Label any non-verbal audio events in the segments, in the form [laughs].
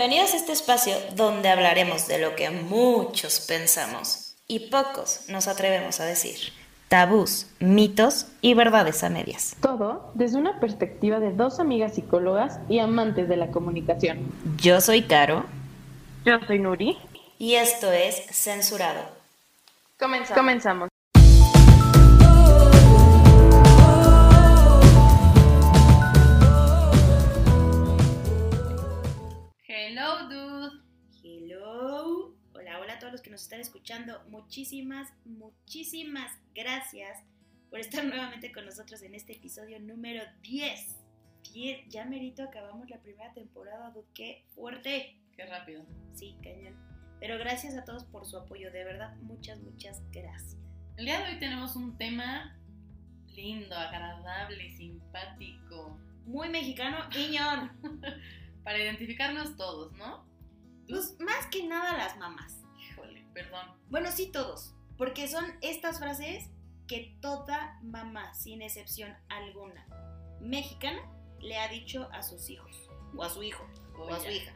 Bienvenidos a este espacio donde hablaremos de lo que muchos pensamos y pocos nos atrevemos a decir. Tabús, mitos y verdades a medias. Todo desde una perspectiva de dos amigas psicólogas y amantes de la comunicación. Yo soy Caro Yo soy Nuri. y esto es Censurado. Comenzamos. Comenzamos. Escuchando. Muchísimas, muchísimas gracias por estar [laughs] nuevamente con nosotros en este episodio número 10. 10. Ya merito acabamos la primera temporada. Qué fuerte. Qué rápido. Sí, cañón. Pero gracias a todos por su apoyo, de verdad, muchas, muchas gracias. El día de hoy tenemos un tema lindo, agradable, simpático, Muy mexicano, guiñón. [laughs] para identificarnos todos, ¿no? Pues más que nada las mamás. Perdón. Bueno, sí todos, porque son estas frases que toda mamá, sin excepción alguna, mexicana, le ha dicho a sus hijos, o a su hijo, o a su hija.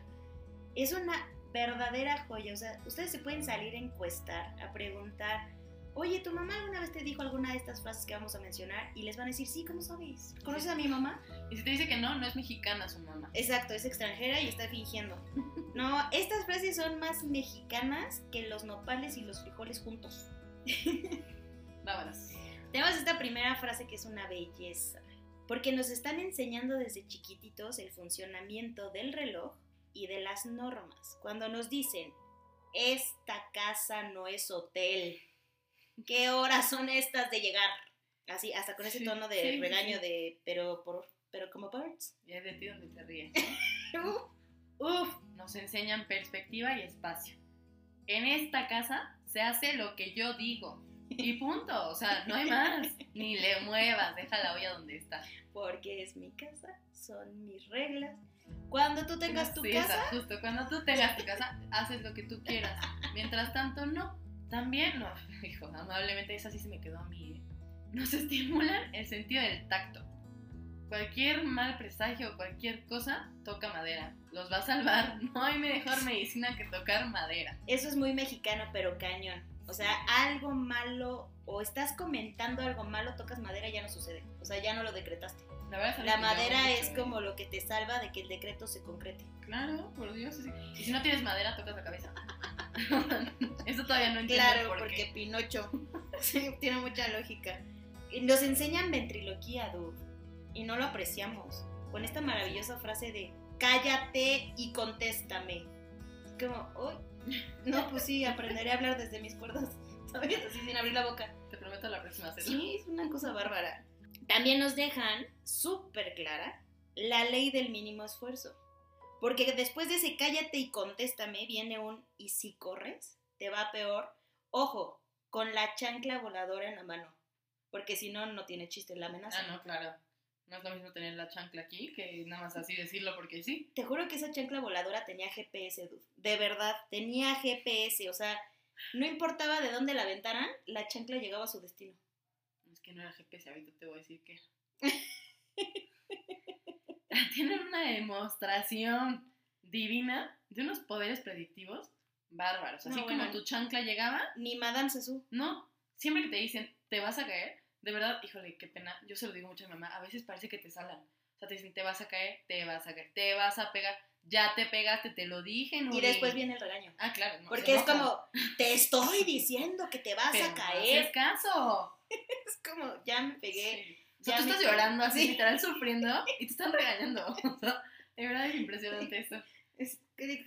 Es una verdadera joya, o sea, ustedes se pueden salir a encuestar, a preguntar, oye, ¿tu mamá alguna vez te dijo alguna de estas frases que vamos a mencionar? Y les van a decir, sí, ¿cómo sabes? ¿Conoces a mi mamá? Y si te dice que no, no es mexicana su mamá. Exacto, es extranjera y está fingiendo. No, estas frases son más mexicanas que los nopales y los frijoles juntos. [laughs] Vámonos. Tenemos esta primera frase que es una belleza, porque nos están enseñando desde chiquititos el funcionamiento del reloj y de las normas. Cuando nos dicen, esta casa no es hotel, ¿qué horas son estas de llegar? Así, hasta con ese tono de sí, regaño sí. de, pero por, pero como birds. Y es de ti donde te ríes. [laughs] Uf, Nos enseñan perspectiva y espacio. En esta casa se hace lo que yo digo. Y punto. O sea, no hay más. Ni le muevas, deja la olla donde está. porque es mi casa, son mis reglas. Cuando tú tengas tu Sí, casa, justo. Cuando tú tengas tu casa, haces lo que tú quieras. Mientras tanto, no. También, no. Hijo, amablemente, esa sí se me quedó a mí. ¿eh? Nos estimulan el sentido del tacto. Cualquier mal presagio o cualquier cosa, toca madera. Los va a salvar. [laughs] No hay mejor medicina que tocar madera. eso es muy mexicano, pero cañón. O sea, algo malo o estás comentando algo malo, tocas madera, ya no sucede. O sea, ya no lo decretaste. La, verdad es La madera mucho, es ¿eh? como lo que te salva de que el decreto se concrete. Claro, por Dios. sí. Y si no tienes madera, tocas la cabeza. [laughs] Eso todavía no entiendo Claro, por porque qué. Pinocho [laughs] sí, tiene mucha lógica. Y Nos enseñan ventriloquía, dude, y no lo apreciamos. Con esta maravillosa frase de cállate y contéstame. Como, uy, [laughs] no, pues sí, aprenderé a hablar desde mis cuerdas, [laughs] ¿sabes? Así sin abrir la boca. Te prometo la próxima hacerlo. Sí, es una cosa bárbara. También nos dejan súper clara la ley del mínimo esfuerzo. Porque después de ese cállate y contéstame viene un y si corres, te va peor. Ojo, con la chancla voladora en la mano. Porque si no, no tiene chiste la amenaza. Ah, no, claro. No es lo mismo tener la chancla aquí que nada más así decirlo porque sí. Te juro que esa chancla voladora tenía GPS, dude. De verdad, tenía GPS. O sea, no importaba de dónde la aventaran, la chancla llegaba a su destino. Es que no era GPS, ahorita te voy a decir que. [laughs] Tienen una demostración divina de unos poderes predictivos bárbaros. Así No, como bueno. tu chancla llegaba, Ni Madame Sasú. no. Siempre que te dicen, te vas a caer, de verdad, híjole, qué pena. Yo se lo digo mucho a mi mamá. A veces parece que te salan. O sea, te dicen, te vas a caer, te vas a caer, te vas a pegar. Ya te pegaste, te lo dije, Y después viene el regaño. Ah, claro. no, Porque es como, te estoy diciendo que te vas Pero a no caer. haces caso. [laughs] Es como, ya me pegué. Sí. O sea, Ya tú estás llorando así, Sí. literal sufriendo, [laughs] y te están regañando. O sea, de verdad es impresionante eso. Es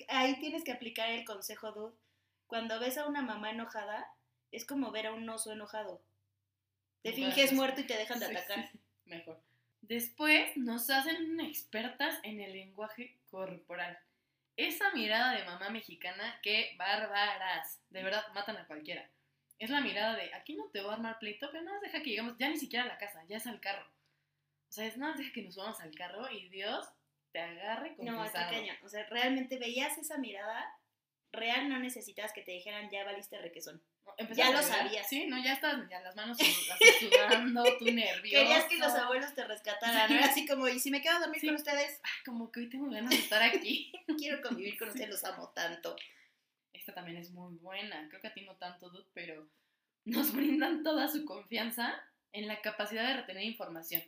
ahí tienes que aplicar el consejo, dude. Cuando ves a una mamá enojada, es como ver a un oso enojado. Te finges muerto y te dejan de Sí, atacar. sí, mejor. Después nos hacen expertas en el lenguaje corporal. Esa mirada de mamá mexicana, qué bárbaras. De verdad, matan a cualquiera. Es la mirada de, aquí no te voy a armar pleito, pero nada deja que lleguemos, ya ni siquiera a la casa, ya es al carro. O sea, es nada deja que nos vamos al carro y Dios te agarre con No, está cañón. O sea, realmente veías esa mirada real, no necesitas que te dijeran ya valiste requesón. Ya lo sabías. Sí, no, ya estás, ya las manos sudando, tú nervioso. Querías que los abuelos te rescataran, ¿no? Así como, y si me quedo a dormir Sí. con ustedes, como que hoy tengo ganas de estar aquí. [laughs] quiero convivir con ustedes, los amo tanto. Esta también es muy buena. Creo que a ti no tanto, Dude, pero nos [laughs] brindan toda su confianza en la capacidad de retener información.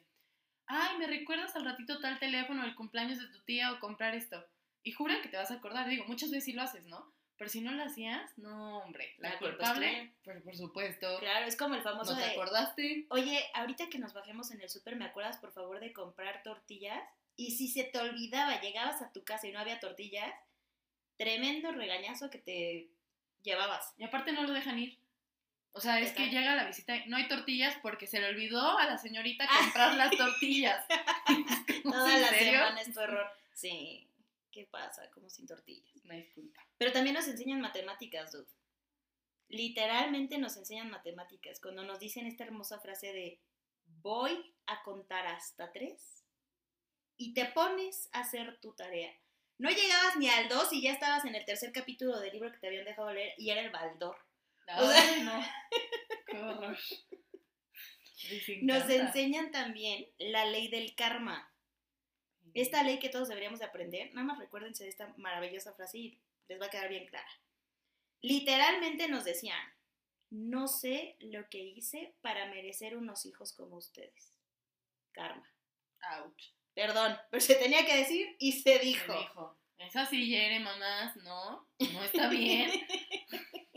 Ay, ¿me recuerdas al ratito tal teléfono, el cumpleaños de tu tía o comprar esto? Y juran que te vas a acordar. Digo, muchas veces sí lo haces, ¿no? Pero si no lo hacías, no, hombre. La, La culpable, pues por supuesto. Claro, es como el famoso ¿No te de, acordaste? oye, ahorita que nos bajemos en el súper, ¿me acuerdas por favor de comprar tortillas? Y si se te olvidaba, llegabas a tu casa y no había tortillas, tremendo regañazo que te llevabas. Y aparte no lo dejan ir. O sea, es que llega la visita y no hay tortillas porque se le olvidó a la señorita comprar las tortillas. [laughs] Toda ¿en la serio? semana es tu error. Sí, ¿qué pasa? Como sin tortillas. Pero también nos enseñan matemáticas, dude. Literalmente nos enseñan matemáticas. Cuando nos dicen esta hermosa frase de voy a contar hasta tres y te pones a hacer tu tarea. No llegabas ni al 2 y ya estabas en el tercer capítulo del libro que te habían dejado leer y era el baldor. O sea- Ay, no. [laughs] Qué horror. Les Nos enseñan también la ley del karma. Esta ley que todos deberíamos de aprender, nada más recuérdense de esta maravillosa frase y les va a quedar bien clara. Literalmente nos decían, no sé lo que hice para merecer unos hijos como ustedes. Karma. Ouch. Perdón, pero se tenía que decir y se dijo. dijo. Esa sí hiere, mamás. No, no está bien. [laughs]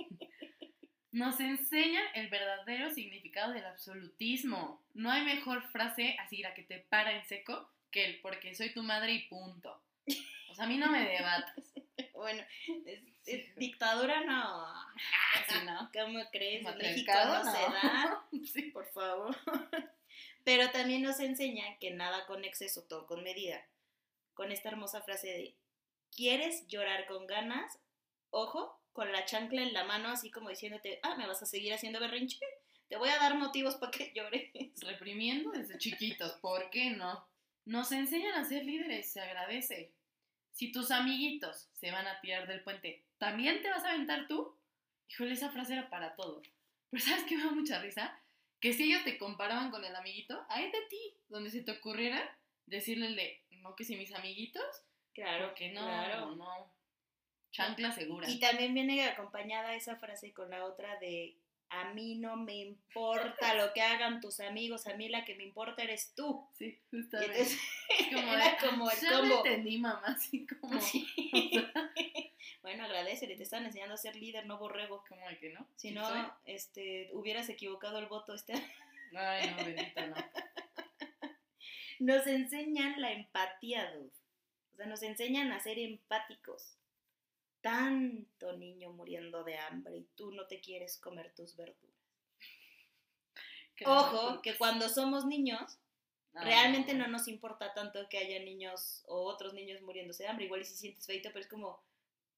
Nos enseñan el verdadero significado del absolutismo. No hay mejor frase así, la que te para en seco, que el porque soy tu madre y punto. O sea, a mí no me debatas. [laughs] Bueno, es- es- Sí. dictadura no. Así, ¿no? ¿Cómo crees? En México no, se da. [laughs] Sí. por favor. [laughs] Pero también nos enseña que nada con exceso, todo con medida. Con esta hermosa frase de, ¿quieres llorar con ganas? Ojo, con la chancla en la mano, así como diciéndote, ah, ¿me vas a seguir haciendo berrinche? Te voy a dar motivos para que llores. Reprimiendo desde chiquitos, ¿por qué no? Nos enseñan a ser líderes, se agradece. Si tus amiguitos se van a tirar del puente, ¿también te vas a aventar tú? Híjole, esa frase era para todo. Pero ¿sabes qué me da mucha risa? Que si ellos te comparaban con el amiguito, ahí de ti, donde se te ocurriera decirle el de, no, que si mis amiguitos, porque no, claro. no. Chancla segura. Y también viene acompañada esa frase con la otra de, a mí no me importa lo que hagan tus amigos, a mí la que me importa eres tú. Sí, justamente. entonces, Es como [laughs] era como el ya lo combo. entendí, mamá, así como, Sí. [laughs] bueno, agradecele, te están enseñando a ser líder, no borrego. como de que no. Si Sí no, soy. este, hubieras equivocado el voto. Este. Ay, no, bendito, no. [laughs] Nos enseñan la empatía, dude. O sea, nos enseñan a ser empáticos. Tanto niño muriendo de hambre y tú no te quieres comer tus verduras. [laughs] Ojo, que cuando somos niños, realmente no nos importa tanto que haya niños o otros niños muriéndose de hambre. Igual y si sientes feito, pero es como,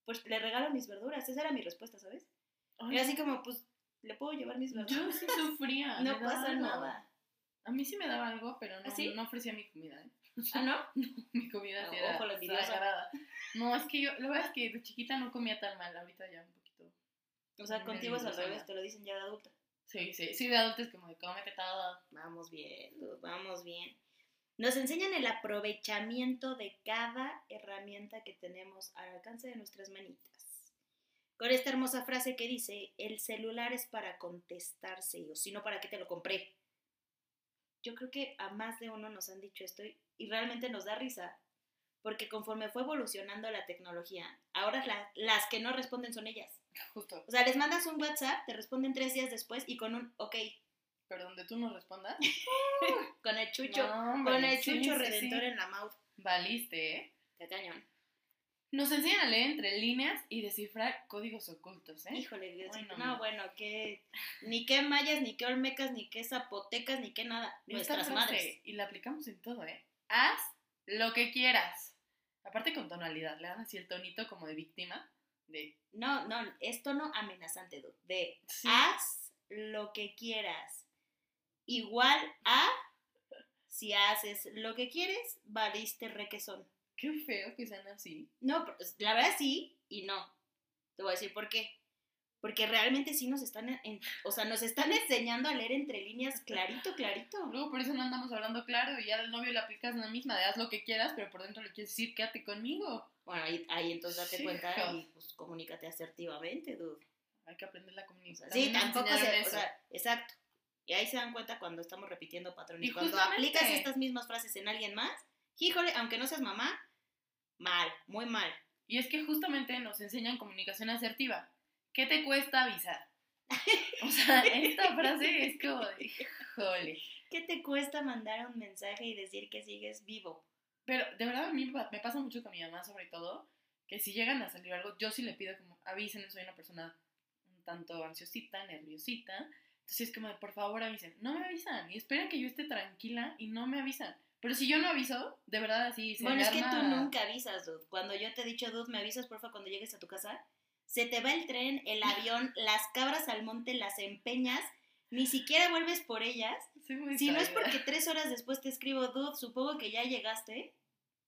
pues le regalo mis verduras. Esa era mi respuesta, ¿sabes? Era así como, pues, le puedo llevar mis [laughs] verduras. Yo sí sufría. no pasa algo. nada. A mí sí me daba algo, pero no, ¿Ah, sí? no ofrecía mi comida. ¿eh? ¿Ah, [laughs] no? Mi comida No, era ojo, la envidiosa. sagrada. No, es que yo, la verdad es que de chiquita no comía tan mal, ahorita ya un poquito. O sea, contigo es al revés, te lo dicen ya de adulta. Sí, sí, sí, de adulto es como de cómete todo. Vamos bien, vamos bien. Nos enseñan el aprovechamiento de cada herramienta que tenemos al alcance de nuestras manitas. Con esta hermosa frase que dice, el celular es para contestarse, o si no, ¿para qué te lo compré? Yo creo que a más de uno nos han dicho esto y, y realmente nos da risa, porque conforme fue evolucionando la tecnología, ahora la- las que no responden son ellas. Justo. O sea, les mandas un WhatsApp, te responden tres días después y con un ok, Pero donde tú no respondas. [laughs] con el chucho. no, Con el chucho sí, redentor sí. en la mouth. Valiste, ¿eh? Qué cañón. Nos enseñan a leer entre líneas y descifrar códigos ocultos, ¿eh? Híjole, Dios. Ay, no, no, no. bueno, que ni qué mayas, ni qué olmecas, ni qué zapotecas, ni qué nada. Nuestras frase, madres. Y la aplicamos en todo, ¿eh? Haz lo que quieras. Aparte con tonalidad, le dan así el tonito como de víctima. De. No, no, es tono amenazante, dude, de Sí. haz lo que quieras. Igual a si haces lo que quieres, valiste requesón. Qué feo que sean así. No, pero la verdad sí y no. Te voy a decir por qué. Porque realmente sí nos están, en- o sea, nos están enseñando a leer entre líneas clarito, clarito. Luego por eso no andamos hablando claro y ya al novio le aplicas la misma de haz lo que quieras, pero por dentro le quieres decir quédate conmigo. Bueno, ahí, ahí entonces date Sí, cuenta y pues comunícate asertivamente, dude. Hay que aprender la O comunicación. sea, sí, tampoco se, o eso. sea, exacto. Y ahí se dan cuenta cuando estamos repitiendo patrones. Y cuando justamente- aplicas estas mismas frases en alguien más, híjole, aunque no seas mamá, mal, muy mal. Y es que justamente nos enseñan comunicación asertiva. ¿Qué te cuesta avisar? O sea, esta frase es como híjole. ¿Qué te cuesta mandar un mensaje y decir que sigues vivo? Pero de verdad a mí me pa- me pasa mucho con mi mamá sobre todo, que si llegan a salir algo, yo sí le pido como avisen, soy una persona un tanto ansiosita, nerviosita. Entonces es como por favor avisen. No me avisan y esperan que yo esté tranquila y no me avisan. Pero si yo no aviso, de verdad así se bueno, es que tú nunca avisas, dude. Cuando yo te he dicho, dude, me avisas porfa cuando llegues a tu casa, se te va el tren, el [laughs] avión, las cabras al monte, las empeñas, ni siquiera vuelves por ellas. Si no es porque tres horas después te escribo, dude, supongo que ya llegaste,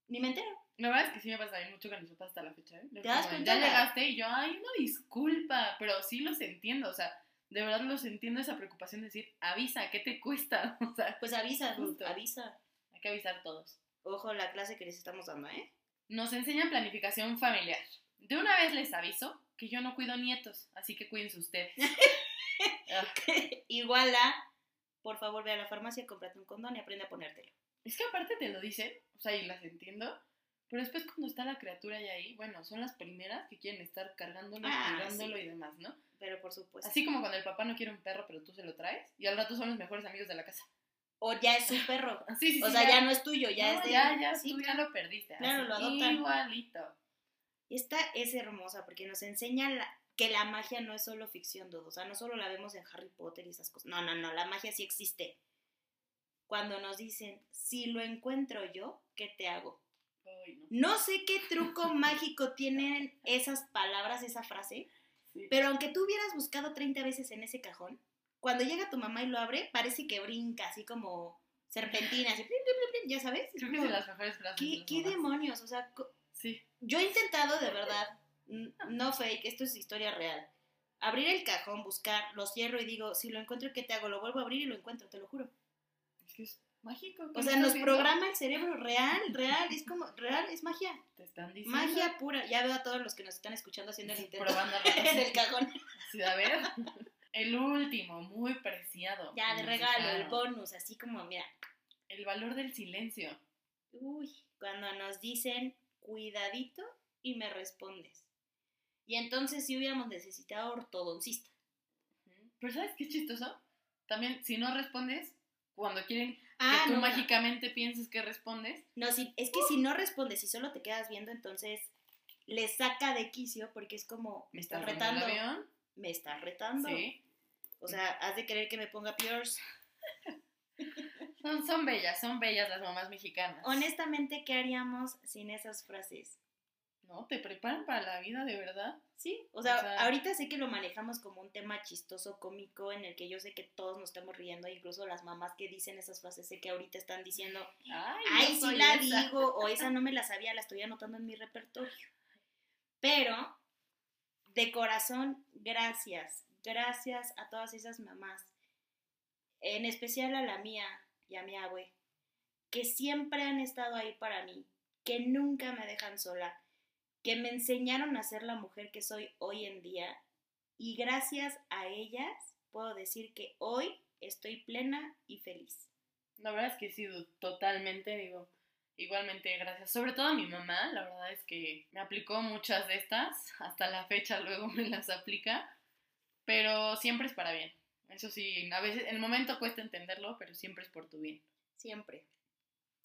ni me entero. La verdad es que sí me pasa bien mucho con mis papás hasta la fecha. ¿eh? ¿Te das cuenta? Ya llegaste y yo, ay, una disculpa, pero sí los entiendo, o sea, de verdad los entiendo esa preocupación de decir, avisa, ¿qué te cuesta? [laughs] O sea, Pues avisa, dude, Justo. avisa. Hay que avisar todos. Ojo la clase que les estamos dando, ¿eh? Nos enseñan planificación familiar. De una vez les aviso que yo no cuido nietos, así que cuídense ustedes. [laughs] Ah, Igual a, por favor, ve a la farmacia, cómprate un condón y aprende a ponértelo. es que aparte te lo dicen, o sea, y las entiendo, pero después cuando está la criatura ya ahí, bueno, son las primeras que quieren estar cargándolo, Ah, cuidándolo sí. y demás, ¿no? Pero por supuesto. Así como cuando el papá no quiere un perro, pero tú se lo traes, y al rato son los mejores amigos de la casa. O ya es su perro. [laughs] Sí, sí, O sí, sea, ya no es tuyo, ya No, es de ya, ya, Sí, tú ya lo perdiste. Claro, así, lo adoptan. Igualito. Esta es hermosa porque nos enseña la- que la magia no es solo ficción, dudo. O sea, no solo la vemos en Harry Potter y esas cosas. No, no, no, la magia sí existe. Cuando nos dicen, si lo encuentro yo, ¿qué te hago? Ay, no. No sé qué truco [laughs] mágico tienen esas palabras, esa frase, Sí. pero aunque tú hubieras buscado 30 veces en ese cajón, cuando llega tu mamá y lo abre, parece que brinca, así como serpentina, así, ya sabes. Creo que es de las mejores frases. ¿Qué, demonios? O sea, Sí. yo he intentado de verdad, no fake, esto es historia real. Abrir el cajón, buscar, lo cierro y digo, si lo encuentro, ¿qué te hago? Lo vuelvo a abrir y lo encuentro, te lo juro. Es que es mágico. ¿qué O sea, nos viendo? programa el cerebro real, real, es como, real, es magia. Te están diciendo. Magia pura. Ya veo a todos los que nos están escuchando haciendo el intento Probando [laughs] en el cajón. Sí, a ver. [laughs] El último, muy preciado. Ya, de regalo, el bonus, así como, mira. El valor del silencio. Uy, cuando nos dicen, cuidadito y me respondes. Y entonces sí hubiéramos necesitado ortodoncista. Pero ¿sabes qué es chistoso? También, si no respondes, cuando quieren Ah, que tú no, no. mágicamente pienses que respondes, No, si, es que si no respondes y solo te quedas viendo, entonces le saca de quicio porque es como, me estás retando. el avión. Me estás retando. Sí. O sea, has de querer que me ponga peors. [laughs] Son, son bellas, son bellas las mamás mexicanas. Honestamente, ¿qué haríamos sin esas frases? No, te preparan para la vida, de verdad. Sí, o sea, O sea- ahorita sé que lo manejamos como un tema chistoso, cómico, en el que yo sé que todos nos estamos riendo, incluso las mamás que dicen esas frases, sé que ahorita están diciendo, Ay, sí la esa". digo, o [laughs] esa no me la sabía, la estoy anotando en mi repertorio. Pero, de corazón, gracias, gracias a todas esas mamás, en especial a la mía y a mi abue, que siempre han estado ahí para mí, que nunca me dejan sola, que me enseñaron a ser la mujer que soy hoy en día y gracias a ellas puedo decir que hoy estoy plena y feliz. La verdad es que sí, totalmente, digo, igualmente gracias. Sobre todo a mi mamá, la verdad es que me aplicó muchas de estas, hasta la fecha luego [laughs] me las aplica, pero siempre es para bien. Eso sí, a veces, en el momento cuesta entenderlo, pero siempre es por tu bien. Siempre.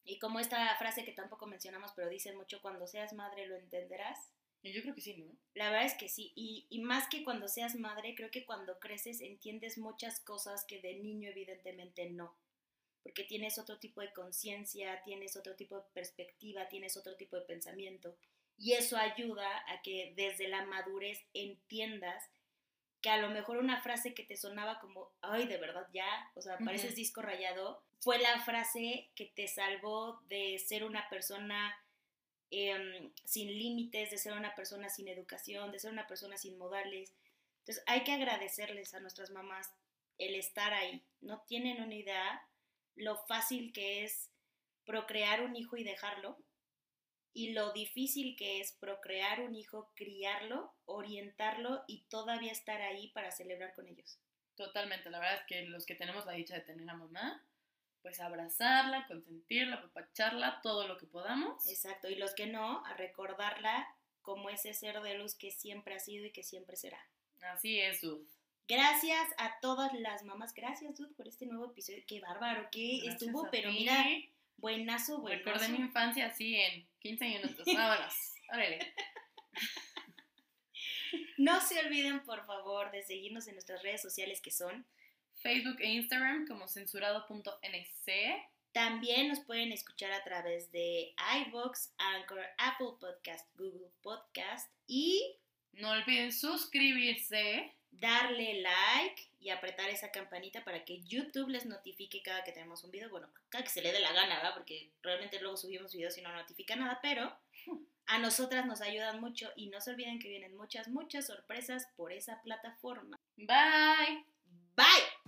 Y como esta frase que tampoco mencionamos, pero dicen mucho, cuando seas madre lo entenderás. Y yo creo que sí, ¿no? La verdad es que sí. Y, y más que cuando seas madre, creo que cuando creces entiendes muchas cosas que de niño evidentemente no. Porque tienes otro tipo de conciencia, tienes otro tipo de perspectiva, tienes otro tipo de pensamiento. Y eso ayuda a que desde la madurez entiendas que a lo mejor una frase que te sonaba como, ay, de verdad ya, o sea, pareces disco rayado, fue la frase que te salvó de ser una persona em, sin límites, de ser una persona sin educación, de ser una persona sin modales, Entonces hay que agradecerles a nuestras mamás el estar ahí. No tienen una idea lo fácil que es procrear un hijo y dejarlo y lo difícil que es procrear un hijo, criarlo, orientarlo y todavía estar ahí para celebrar con ellos. Totalmente, la verdad es que los que tenemos la dicha de tener a mamá, pues abrazarla, consentirla, apapacharla, todo lo que podamos. Exacto, y los que no, a recordarla como ese ser de luz que siempre ha sido y que siempre será. Así es, Dud. Gracias a todas las mamás, gracias Dud por este nuevo episodio, qué bárbaro, que estuvo, pero mira, buenazo, buenazo. Recordé mi infancia así en 15 minutos. Vámonos. [laughs] Órale. No se olviden, por favor, de seguirnos en nuestras redes sociales que son Facebook e Instagram como censurado.nc. También nos pueden escuchar a través de iVoox, Anchor, Apple Podcast, Google Podcast y No olviden suscribirse. Darle like y apretar esa campanita para que YouTube les notifique cada que tenemos un video. Bueno, cada que se le dé la gana, ¿verdad? Porque realmente luego subimos videos y no notifica nada, pero a nosotras nos ayudan mucho y no se olviden que vienen muchas, muchas sorpresas por esa plataforma. Bye. Bye.